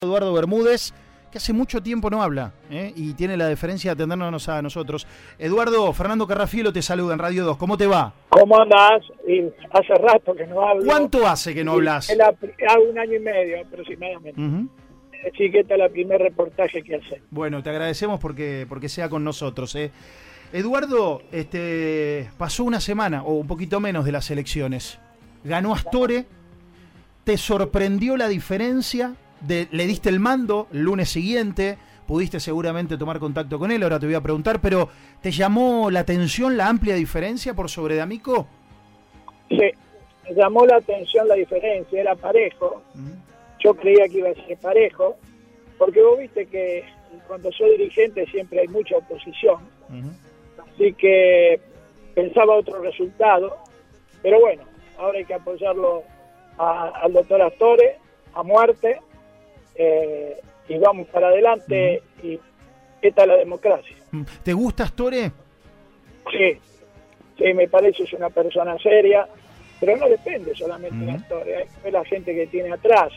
Eduardo Bermúdez, que hace mucho tiempo no habla ¿eh? y tiene la deferencia de atendernos a nosotros. Eduardo, Fernando Carrafielo te saluda en Radio 2. ¿Cómo te va? ¿Cómo andás? Y hace rato que no hablo. ¿Cuánto hace que no hablas? Hace un año y medio aproximadamente. Así que este es el primer reportaje que hace. Bueno, te agradecemos porque, porque sea con nosotros. ¿eh? Eduardo, este, pasó una semana o un poquito menos de las elecciones. Ganó Astore. ¿Te sorprendió la diferencia? Le diste el mando el lunes siguiente, pudiste seguramente tomar contacto con él, ahora te voy a preguntar, pero ¿te llamó la atención la amplia diferencia por sobre D'Amico? Sí, me llamó la atención la diferencia, era parejo. Yo creía que iba a ser parejo, porque vos viste que cuando soy dirigente siempre hay mucha oposición. Así que pensaba otro resultado, pero bueno, ahora hay que apoyarlo al doctor Astore a muerte eh, y vamos para adelante y esta es la democracia. ¿Te gusta Astore? Sí, sí, me parece es una persona seria, pero no depende solamente de Astore, hay la gente que tiene atrás.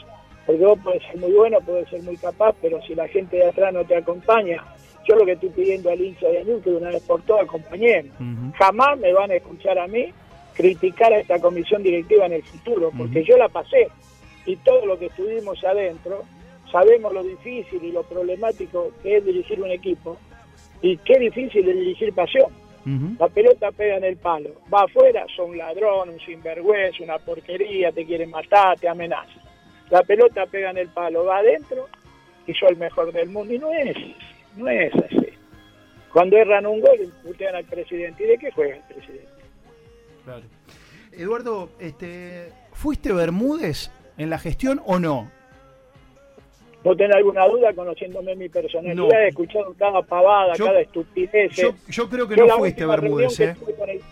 Porque vos puede ser muy bueno, puede ser muy capaz, pero si la gente de atrás no te acompaña, yo lo que estoy pidiendo al hincha de Añú que de una vez por todas acompañemos. Jamás me van a escuchar a mí criticar a esta comisión directiva en el futuro, porque yo la pasé y todo lo que estuvimos adentro sabemos lo difícil y lo problemático que es dirigir un equipo y qué difícil es dirigir pasión. La pelota pega en el palo, va afuera, son un ladrón, un sinvergüenza, una porquería, te quieren matar, te amenazan. La pelota pega en el palo, va adentro y soy el mejor del mundo. Y no es, no es así. Cuando erran un gol, putean al presidente. ¿Y de qué juega el presidente? Claro. Eduardo, este, ¿fuiste Bermúdez en la gestión o no? No tenés alguna duda conociéndome mi personalidad, no. he escuchado cada pavada, cada estupidez. Yo, creo que no fuiste Bermúdez. ¿eh?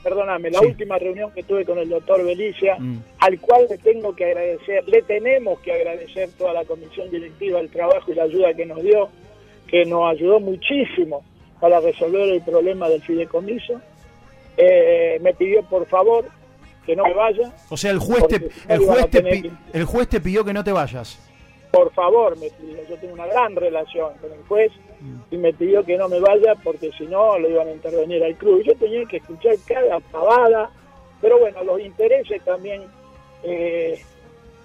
perdóname, la última reunión que tuve con el doctor Belicia, mm. al cual le tengo que agradecer, le tenemos que agradecer toda la comisión directiva el trabajo y la ayuda que nos dio, que nos ayudó muchísimo para resolver el problema del fideicomiso. Eh, me pidió por favor que no me vaya. O sea, el juez, te, el, juez el juez te pidió que no te vayas por favor, me pidió, yo tengo una gran relación con el juez y me pidió que no me vaya porque si no lo iban a intervenir al club. Yo tenía que escuchar cada pavada, pero bueno, los intereses también, eh,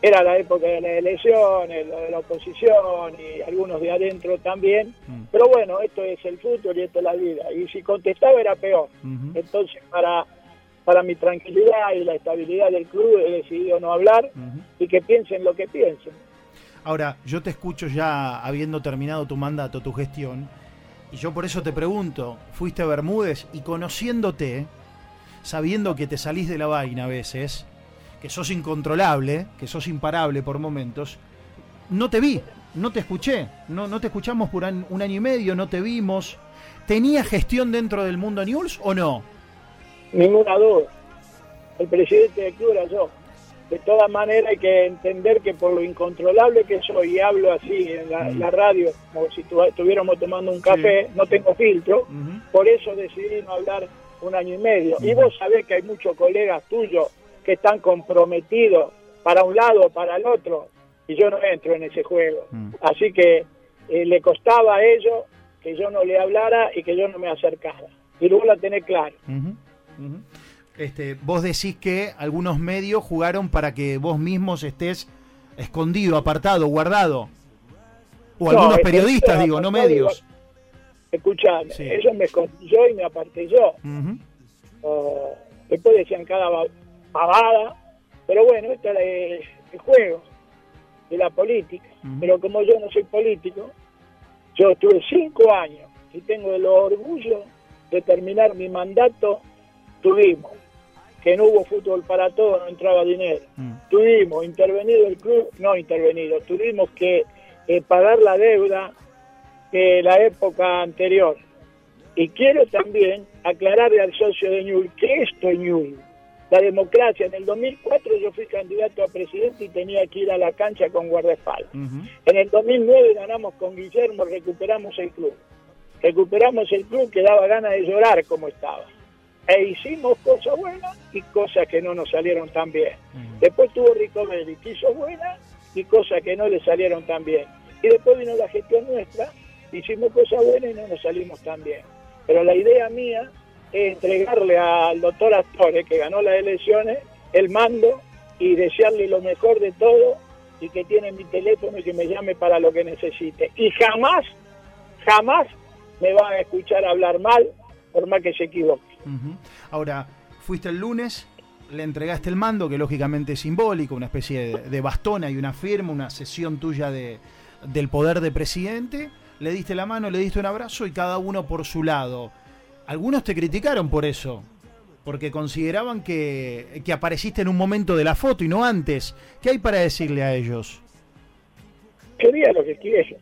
era la época de las elecciones, lo de la oposición y algunos de adentro también, mm. pero bueno, esto es el fútbol y esto es la vida. Y si contestaba era peor. Entonces, para para mi tranquilidad y la estabilidad del club he decidido no hablar y que piensen lo que piensen. Ahora, yo te escucho ya habiendo terminado tu mandato, tu gestión, y yo por eso te pregunto, fuiste a Bermúdez y conociéndote, sabiendo que te salís de la vaina a veces, que sos incontrolable, que sos imparable por momentos, no te vi, no te escuché, no, no te escuchamos por un año y medio, no te vimos. ¿Tenía gestión dentro del mundo News o no? Ninguna duda. El presidente del club era yo de todas maneras hay que entender que por lo incontrolable que soy y hablo así en la, radio, como si estuviéramos tomando un café, no tengo filtro, por eso decidí no hablar un año y medio. Y vos sabés que hay muchos colegas tuyos que están comprometidos para un lado o para el otro, y yo no entro en ese juego. Así que eh, le costaba a ellos que yo no le hablara y que yo no me acercara. Y luego la tenés claro. Este, vos decís que algunos medios jugaron para que vos mismos estés escondido, apartado, guardado. O algunos periodistas, digo, no medios. Escuchame, ellos me escondí yo y me aparté yo. después decían cada pavada, pero bueno, este es el, juego de la política. Pero como yo no soy político, yo estuve cinco años y tengo el orgullo de terminar mi mandato. Tuvimos que no hubo fútbol para todos, no entraba dinero. Mm. Tuvimos intervenido el club, no intervenido, tuvimos que eh, pagar la deuda de la época anterior. Y quiero también aclararle al socio de Ñul que esto es Ñul. La democracia, en el 2004 yo fui candidato a presidente y tenía que ir a la cancha con guardaespaldas. En el 2009 ganamos con Guillermo, recuperamos el club. Recuperamos el club que daba ganas de llorar como estaba e hicimos cosas buenas y cosas que no nos salieron tan bien. Después tuvo Ricomelli, que hizo buenas y cosas que no le salieron tan bien. Y después vino la gestión nuestra, hicimos cosas buenas y no nos salimos tan bien. Pero la idea mía es entregarle al doctor Astore, que ganó las elecciones, el mando y desearle lo mejor de todo y que tiene mi teléfono y que me llame para lo que necesite. Y jamás, jamás me va a escuchar hablar mal, por más que se equivoque. Ahora, fuiste el lunes, le entregaste el mando, que lógicamente es simbólico, una especie de, bastona y una firma, una sesión tuya de, del poder de presidente, le diste la mano, le diste un abrazo y cada uno por su lado. Algunos te criticaron por eso, porque consideraban que, que apareciste en un momento de la foto y no antes. ¿Qué hay para decirle a ellos? Quería lo que quiero.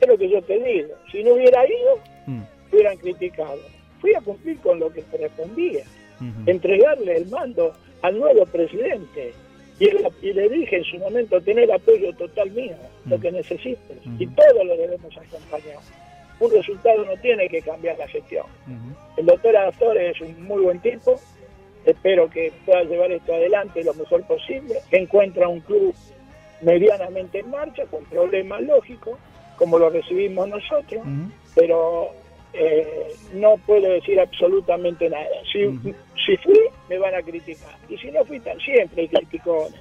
Es lo que yo te digo. Si no hubiera ido, mm. hubieran criticado. Fui a cumplir con lo que correspondía. Entregarle el mando al nuevo presidente. Y, le dije en su momento, tener apoyo total mío, lo que necesites. Y todo lo debemos acompañar. Un resultado no tiene que cambiar la gestión. El doctor Astor es un muy buen tipo, espero que pueda llevar esto adelante lo mejor posible, encuentra un club medianamente en marcha, con problemas lógicos, como lo recibimos nosotros, pero eh, no puedo decir absolutamente nada. Si, si fui, me van a criticar. Y si no fui, siempre hay criticones.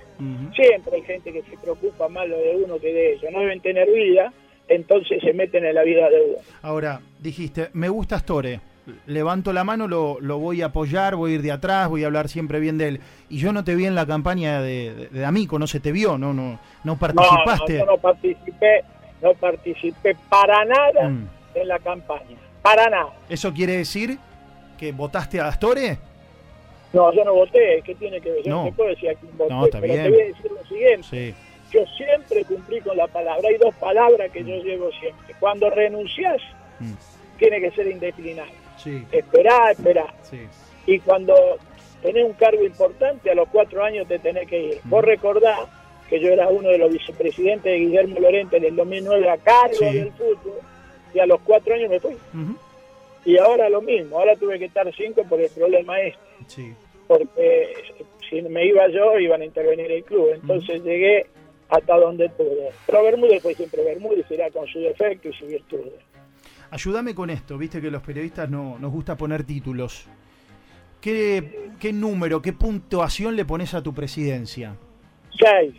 Siempre hay gente que se preocupa más lo de uno que de ellos. No deben tener vida entonces se meten en la vida de uno. Ahora, dijiste, me gusta Astore, levanto la mano, lo, lo, voy a apoyar, voy a ir de atrás, voy a hablar siempre bien de él. Y yo no te vi en la campaña de, de, Amico, no se te vio, no, no, no participaste. No, no, participé, no participé para nada mm. en la campaña, para nada. ¿Eso quiere decir que votaste a Astore? No, yo no voté, ¿qué tiene que ver? Yo no, te puedo decir a quién voté, no, está pero bien. te voy a decir lo siguiente. Sí yo siempre cumplí con la palabra. Hay dos palabras que yo llevo siempre. Cuando renuncias, mm. tiene que ser indisciplinado. Sí. Esperá, esperá. Y cuando tenés un cargo importante, a los cuatro años te tenés que ir. Mm. Vos recordás que yo era uno de los vicepresidentes de Guillermo Lorente en el 2009 a cargo del fútbol y a los cuatro años me fui. Y ahora lo mismo, ahora tuve que estar cinco por el problema este. Sí. Porque si me iba yo, iban a intervenir el club. Entonces llegué hasta donde pude. Pero Bermúdez fue siempre Bermúdez, será con su defecto y su virtud. Ayúdame con esto, viste que los periodistas no nos gusta poner títulos. ¿Qué, qué número, qué puntuación le pones a tu presidencia? Seis.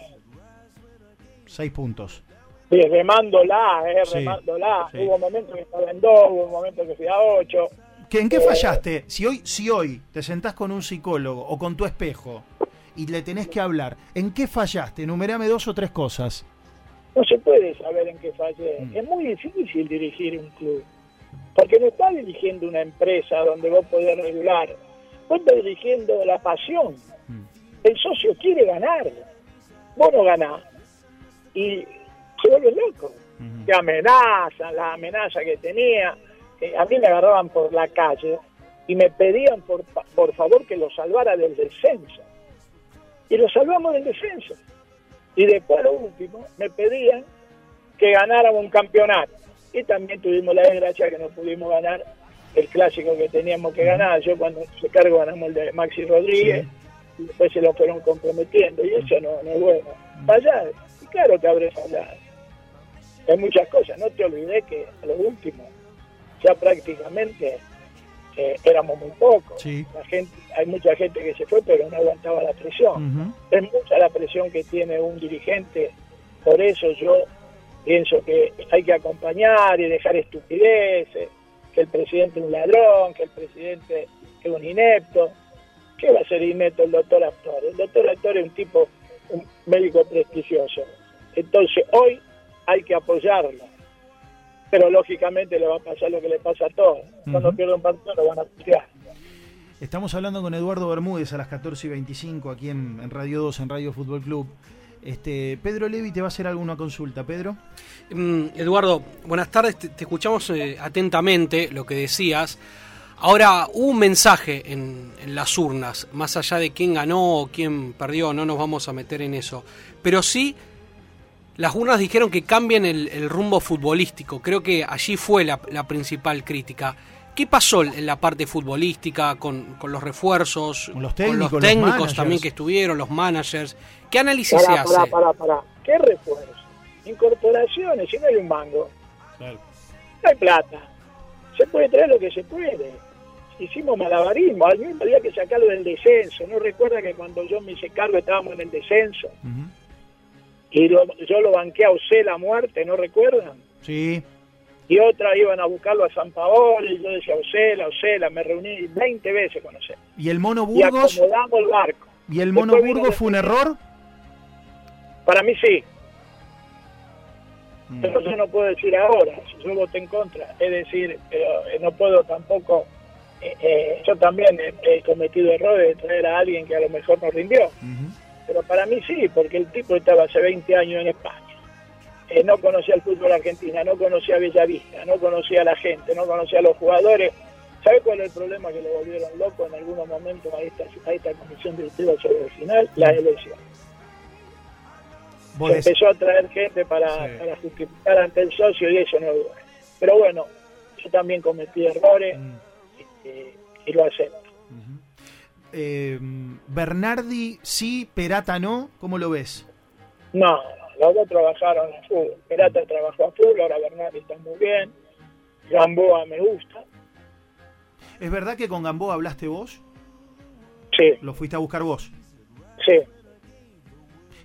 Seis puntos. Sí, remándola, eh, remándola. Hubo momentos que estaba en dos, hubo momentos que fui a ocho. ¿En qué eh, fallaste? Si hoy, si hoy te sentás con un psicólogo o con tu espejo y le tenés que hablar. ¿En qué fallaste? Enumerame dos o tres cosas. No se puede saber en qué fallé. Mm. Es muy difícil dirigir un club. Porque no estás dirigiendo una empresa donde vos podés regular. Vos estás dirigiendo la pasión. Mm. El socio quiere ganar. Vos no ganás. Y se vuelve loco. Te amenazan, la amenaza que tenía. a mí me agarraban por la calle y me pedían por, por favor que lo salvara del descenso y lo salvamos del descenso. Y después, lo último, me pedían que ganáramos un campeonato. Y también tuvimos la desgracia que no pudimos ganar el clásico que teníamos que ganar. Yo cuando se cargo ganamos el de Maxi Rodríguez y después se lo fueron comprometiendo. Y eso no, es bueno. Fallar, y claro que habré fallado. Hay muchas cosas. No te olvides que a lo último, ya prácticamente eh, éramos muy pocos. La gente, hay mucha gente que se fue, pero no aguantaba la presión. Es mucha la presión que tiene un dirigente. Por eso yo pienso que hay que acompañar y dejar estupideces, que el presidente es un ladrón, que el presidente es un inepto. ¿Qué va a ser inepto el doctor Actor? El doctor Actor es un tipo, un médico prestigioso. Entonces hoy hay que apoyarlo pero lógicamente le va a pasar lo que le pasa a todos. Cuando pierden un partido lo van a tirar. Estamos hablando con Eduardo Bermúdez a las 14 y 25 aquí en, Radio 2, en Radio Fútbol Club. Este, Pedro Levi te va a hacer alguna consulta, Pedro. Mm, Eduardo, buenas tardes, te, escuchamos eh, atentamente lo que decías. Ahora, hubo un mensaje en, en, las urnas, más allá de quién ganó o quién perdió, no nos vamos a meter en eso, pero sí las urnas dijeron que cambien el, rumbo futbolístico. Creo que allí fue la, principal crítica. ¿Qué pasó en la parte futbolística con, los refuerzos, con los técnicos, también que estuvieron, los managers? ¿Qué análisis se hace? ¿Qué refuerzo? incorporaciones, si no hay un mango. No hay plata. Se puede traer lo que se puede. Hicimos malabarismo, al mismo día que sacarlo del descenso. ¿No recuerda que cuando yo me hice cargo estábamos en el descenso? Y yo lo banqué a usted la muerte, ¿no recuerdan? Sí. Y otra iban a buscarlo a San Paolo y yo decía, Ocela, Ocela, me reuní 20 veces con Ocela. ¿Y el Mono Burgos? Y acomodamos el barco. ¿Y el Mono Burgos fue un error? Para mí sí. Mm. Yo no puedo decir ahora, yo voté en contra. Es decir, pero eh, no puedo tampoco. Eh, eh, yo también he, cometido errores de traer a alguien que a lo mejor no rindió. Pero para mí sí, porque el tipo estaba hace 20 años en España. no conocía el fútbol argentino, no conocía Bellavista, no conocía a la gente, no conocía a los jugadores. ¿Sabe cuál es el problema que lo volvieron loco en algunos momentos a esta, a esta comisión directiva sobre el final? La elección se empezó a traer gente para, justificar ante el socio y eso no es bueno. Pero bueno, yo también cometí errores mm. este, y, lo hacemos. Eh, Bernardi sí, Perata no, ¿cómo lo ves? No, los dos trabajaron a full. Perata trabajó a full, ahora Bernardi está muy bien. Gamboa me gusta. ¿Es verdad que con Gamboa hablaste vos? Sí. ¿Lo fuiste a buscar vos? Sí.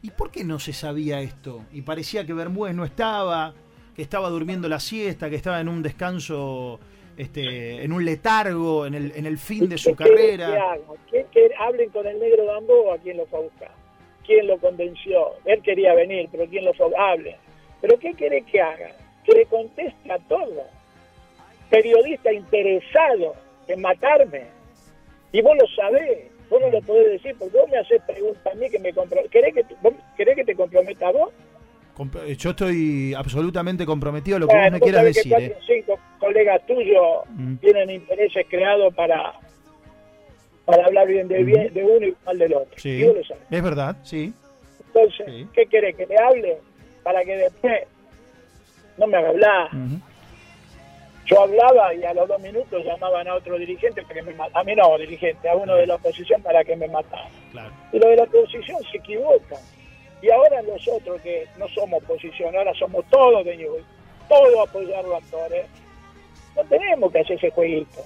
¿Y por qué no se sabía esto? Y parecía que Bermúdez no estaba, que estaba durmiendo la siesta, que estaba en un descanso, este, en un letargo, en el, en el fin de su carrera. Que, que hablen con el negro Gamboa, ¿quién lo fue a buscar? ¿Quién lo convenció? Él quería venir, pero ¿quién lo fue a Hable. ¿Pero qué quiere que haga? Que le conteste a todo. Periodista interesado en matarme. Y vos lo sabés. Vos no lo podés decir porque vos me haces preguntas a mí que me ¿Querés que, ¿Querés que te comprometa vos? Yo estoy absolutamente comprometido a lo que vos me quieras decir. Que cuatro eh. cinco colegas tuyos mm. tienen intereses creados para para hablar bien de, bien, de uno y mal del otro. Sí, es verdad, sí. Entonces, ¿qué querés? ¿Que le hable? Para que después no me haga hablar. Yo hablaba y a los dos minutos llamaban a otro dirigente para que me A mí no, dirigente, a uno de la oposición para que me matara. Y los de la oposición se equivocan. Y ahora nosotros que no somos oposición, ahora somos todos de Newell, todos apoyar los actores, no tenemos que hacer ese jueguito.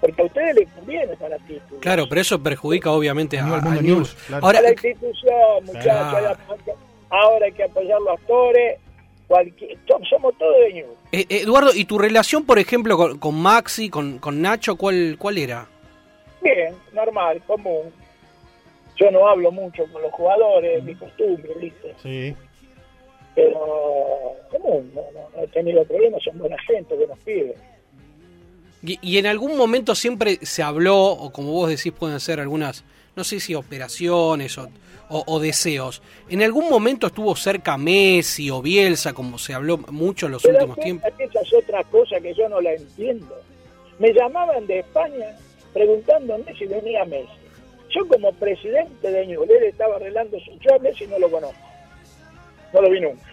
Porque a ustedes les conviene para título. Claro, pero eso perjudica obviamente a, a News. Ahora, a la institución, muchachos. Ahora hay que apoyar los actores somos todos de eh, Eduardo, ¿y tu relación, por ejemplo, con, Maxi, con, con, Nacho, cuál, cuál era? Bien, normal, común. Yo no hablo mucho con los jugadores, mi costumbre, ¿viste? Sí. Pero común, no, he tenido problemas, son buena gente, buenos pibes. Y, y en algún momento siempre se habló, o como vos decís, pueden ser algunas, no sé si operaciones o o, deseos. ¿En algún momento estuvo cerca Messi o Bielsa, como se habló mucho en los últimos tiempos? Esa es otra cosa que yo no la entiendo. Me llamaban de España preguntándome si venía Messi. Yo como presidente de Ñubler estaba arreglando su... Yo a Messi no lo conozco. No lo vi nunca.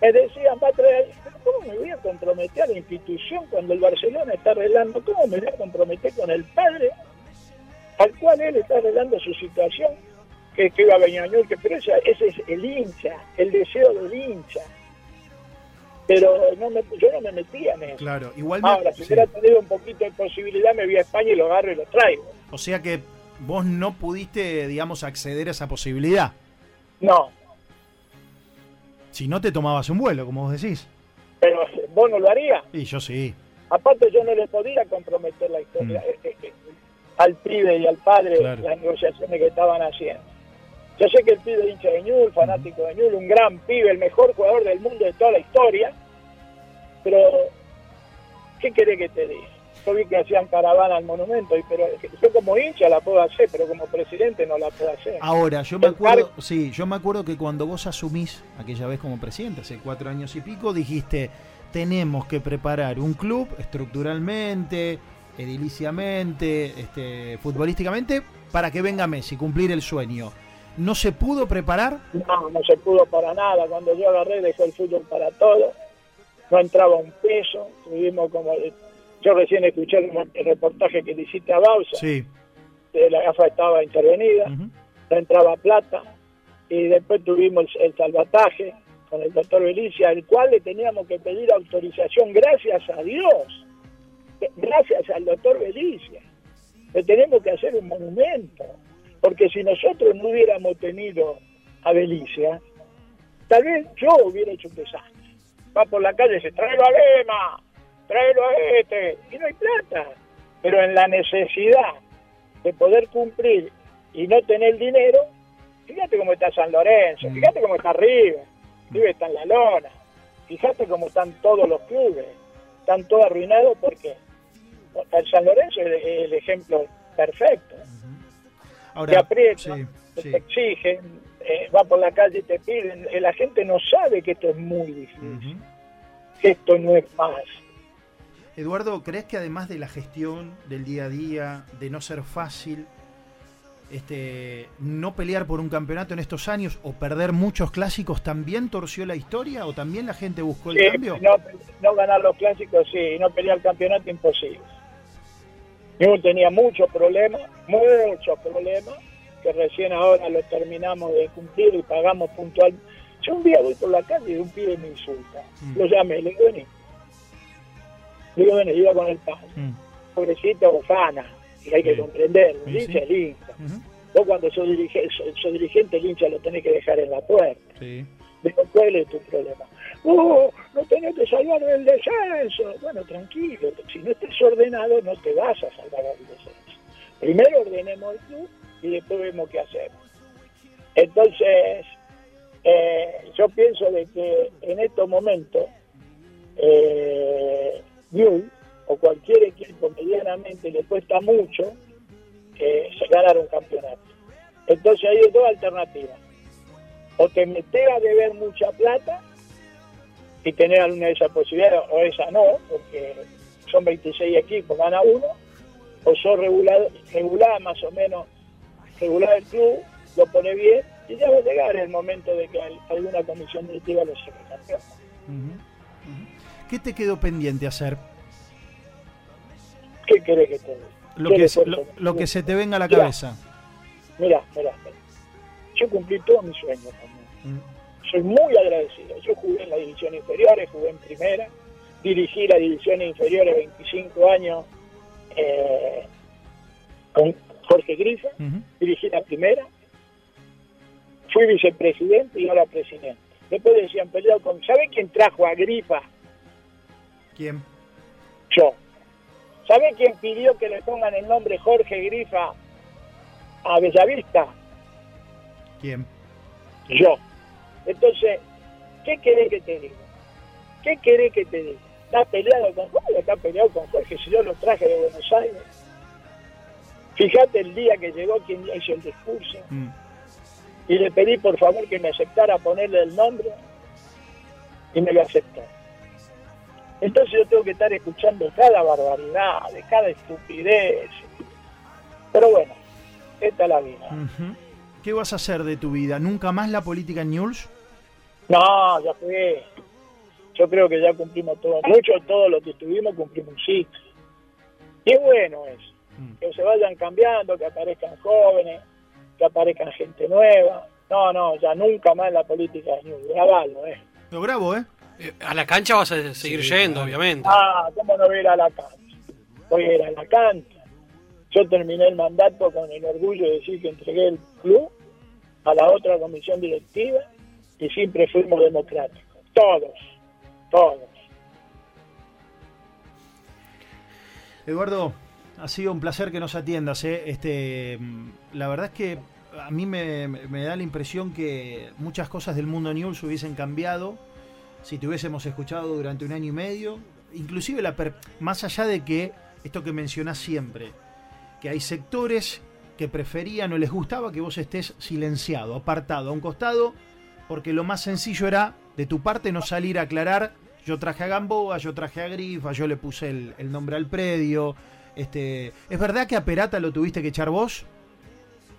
Me decían, a traer... ¿Cómo me voy a comprometer a la institución cuando el Barcelona está arreglando? ¿Cómo me voy a comprometer con el padre al cual él está arreglando su situación? que, que iba a Beñañol, que, pero ese, ese, es el hincha, el deseo del hincha. Pero no me, yo no me metía en eso. Claro, igual Ahora, si hubiera tenido un poquito de posibilidad, me voy a España y lo agarro y lo traigo. O sea que vos no pudiste, digamos, acceder a esa posibilidad. No. Si no te tomabas un vuelo, como vos decís. Pero vos no lo harías. Y yo sí. Aparte yo no le podía comprometer la historia mm. al pibe y al padre las negociaciones que estaban haciendo. Yo sé que el pibe hincha de Ñul, fanático de Ñul, un gran pibe, el mejor jugador del mundo de toda la historia, pero ¿qué querés que te diga? Yo vi que hacían caravana al monumento, pero yo como hincha la puedo hacer, pero como presidente no la puedo hacer. Ahora, yo me acuerdo, sí, yo me acuerdo que cuando vos asumís aquella vez como presidente, hace cuatro años y pico, dijiste, tenemos que preparar un club estructuralmente, ediliciamente, este, futbolísticamente, para que venga Messi, cumplir el sueño. ¿No se pudo preparar? No, no se pudo para nada. Cuando yo agarré, dejó el fútbol para todo. No entraba un peso. Tuvimos como. Yo recién escuché el, reportaje que le hiciste a Bausa. Sí. la gafa estaba intervenida. No entraba plata. Y después tuvimos el, salvataje con el doctor Belicia, al cual le teníamos que pedir autorización, gracias a Dios, gracias al doctor Belicia. Le tenemos que hacer un monumento, porque si nosotros no hubiéramos tenido a Belicia, tal vez yo hubiera hecho un desastre. Va por la calle y dice, tráelo a Lema, tráelo a este, y no hay plata. Pero en la necesidad de poder cumplir y no tener dinero, fíjate cómo está San Lorenzo, mm. fíjate cómo está River, River está en la lona, fíjate cómo están todos los clubes, están todos arruinados porque el San Lorenzo es el, ejemplo perfecto. Ahora, te aprietan, te exigen, eh, va por la calle y te piden, eh, la gente no sabe que esto es muy difícil, que esto no es más. Eduardo, ¿crees que además de la gestión del día a día, de no ser fácil, este, no pelear por un campeonato en estos años o perder muchos clásicos también torció la historia o también la gente buscó el cambio? No, ganar los clásicos sí, y no pelear el campeonato imposible. Yo tenía muchos problemas, muchos problemas, que recién ahora los terminamos de cumplir y pagamos puntual. Yo un día voy por la calle y un pibe me insulta. Mm. Lo llamé, le digo, vení, iba con el padre. Mm. Pobrecito, bofana y hay que comprender, el hincha es hincha. Vos cuando sos dirigente, sos, dirigente, el hincha lo tenés que dejar en la puerta. Sí. ¿cuál es tu problema? ¡Oh, no tenés que salvar el descenso! Bueno, tranquilo, si no estás ordenado no te vas a salvar el descenso. Primero ordenemos el club y después vemos qué hacemos. Entonces, eh, yo pienso de que en estos momentos, eh, o cualquier equipo medianamente le cuesta mucho eh, ganar un campeonato. Entonces hay dos alternativas. O te metes a deber mucha plata y tener alguna de esas posibilidades, o esa no, porque son 26 equipos, gana uno, o sos regulado, regulada más o menos, regular el club, lo pone bien, y ya va a llegar el momento de que alguna comisión directiva lo saque campeón. ¿Qué te quedó pendiente hacer? ¿Qué querés que te diga? Lo, que, lo, que se te venga a la cabeza. Mira, mira, Yo cumplí todos mis sueños también. Mm. Soy muy agradecido. Yo jugué en las divisiones inferiores, jugué en primera, dirigí las divisiones inferiores 25 años eh, con Jorge Grifa, dirigí la primera, fui vicepresidente y ahora presidente. Después decían peleado con. ¿Sabe quién trajo a Grifa? ¿Quién? Yo. ¿Sabe quién pidió que le pongan el nombre Jorge Grifa a Bellavista? ¿Quién? Yo. Entonces, ¿qué querés que te diga? ¿Qué querés que te diga? ¿Está peleado con Jorge? ¿Está peleado con Jorge? Si yo lo traje de Buenos Aires. Fíjate el día que llegó quien hizo el discurso. Mm. Y le pedí por favor que me aceptara ponerle el nombre. Y me lo aceptó. Entonces yo tengo que estar escuchando cada barbaridad, de cada estupidez. Pero bueno, esta es la vida. ¿Qué vas a hacer de tu vida? ¿Nunca más la política en News? No, ya fue. Yo creo que ya cumplimos todo. Mucho todo lo que estuvimos cumplimos ciclo. Y es bueno eso. Mm. Que se vayan cambiando, que aparezcan jóvenes, que aparezcan gente nueva. No, no, ya nunca más la política de News. Grabalo, ¿eh? Lo grabo, ¿eh? A la cancha vas a seguir yendo, obviamente. Ah, ¿cómo no voy a ir a la cancha? Voy a ir a la cancha. Yo terminé el mandato con el orgullo de decir que entregué el club a la otra comisión directiva y siempre fuimos democráticos. Todos, todos. Eduardo, ha sido un placer que nos atiendas. ¿eh? Este, la verdad es que a mí me, me, da la impresión que muchas cosas del mundo news hubiesen cambiado si te hubiésemos escuchado durante un año y medio, inclusive la más allá de que esto que mencionás siempre, que hay sectores que preferían o les gustaba que vos estés silenciado, apartado, a un costado, porque lo más sencillo era de tu parte no salir a aclarar, yo traje a Gamboa, yo traje a Grifa, yo le puse el, nombre al predio. Este, ¿Es verdad que a Perata lo tuviste que echar vos?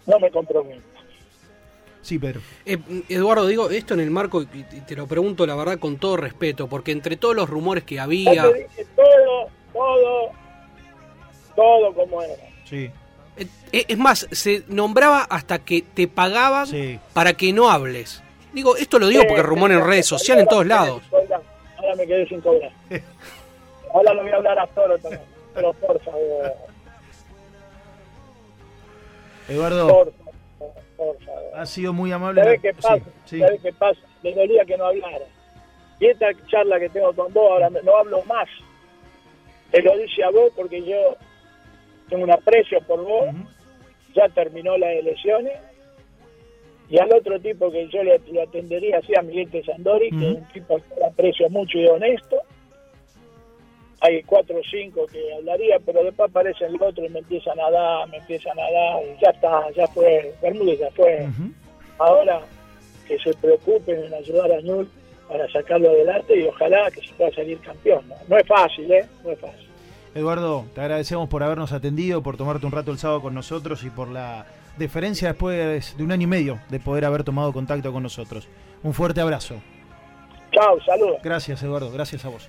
No me comprometo. Sí, pero. Eh, Eduardo, digo esto en el marco, y te lo pregunto la verdad con todo respeto, porque entre todos los rumores que había. todo, todo, todo como era. Sí. Eh, es más, se nombraba hasta que te pagaban para que no hables. Digo, esto lo digo porque rumor en redes sociales en todos lados. Ahora me quedé sin cobrar. Ahora lo voy a hablar a Toro también. Pero por favor. Eduardo, Por favor, por favor. ha sido muy amable. ¿Sabés qué pasa? Sí, sí. ¿Sabés qué pasa? Me dolía que no hablara. Y esta charla que tengo con vos, ahora no hablo más. Te lo dice a vos porque yo tengo un aprecio por vos. Ya terminó las elecciones. Y al otro tipo que yo le, atendería así a Miguel Sandori, que es un tipo que aprecio mucho y honesto. Hay cuatro o cinco que hablaría, pero después aparece el otro y me empiezan a dar, me empiezan a dar, y ya está, ya fue, Bermúdez ya fue ahora que se preocupen en ayudar a Ñul para sacarlo adelante y ojalá que se pueda salir campeón. No, No es fácil, ¿eh? No es fácil. Eduardo, te agradecemos por habernos atendido, por tomarte un rato el sábado con nosotros y por la deferencia después de un año y medio de poder haber tomado contacto con nosotros. Un fuerte abrazo. Chao, saludos. Gracias, Eduardo. Gracias a vos.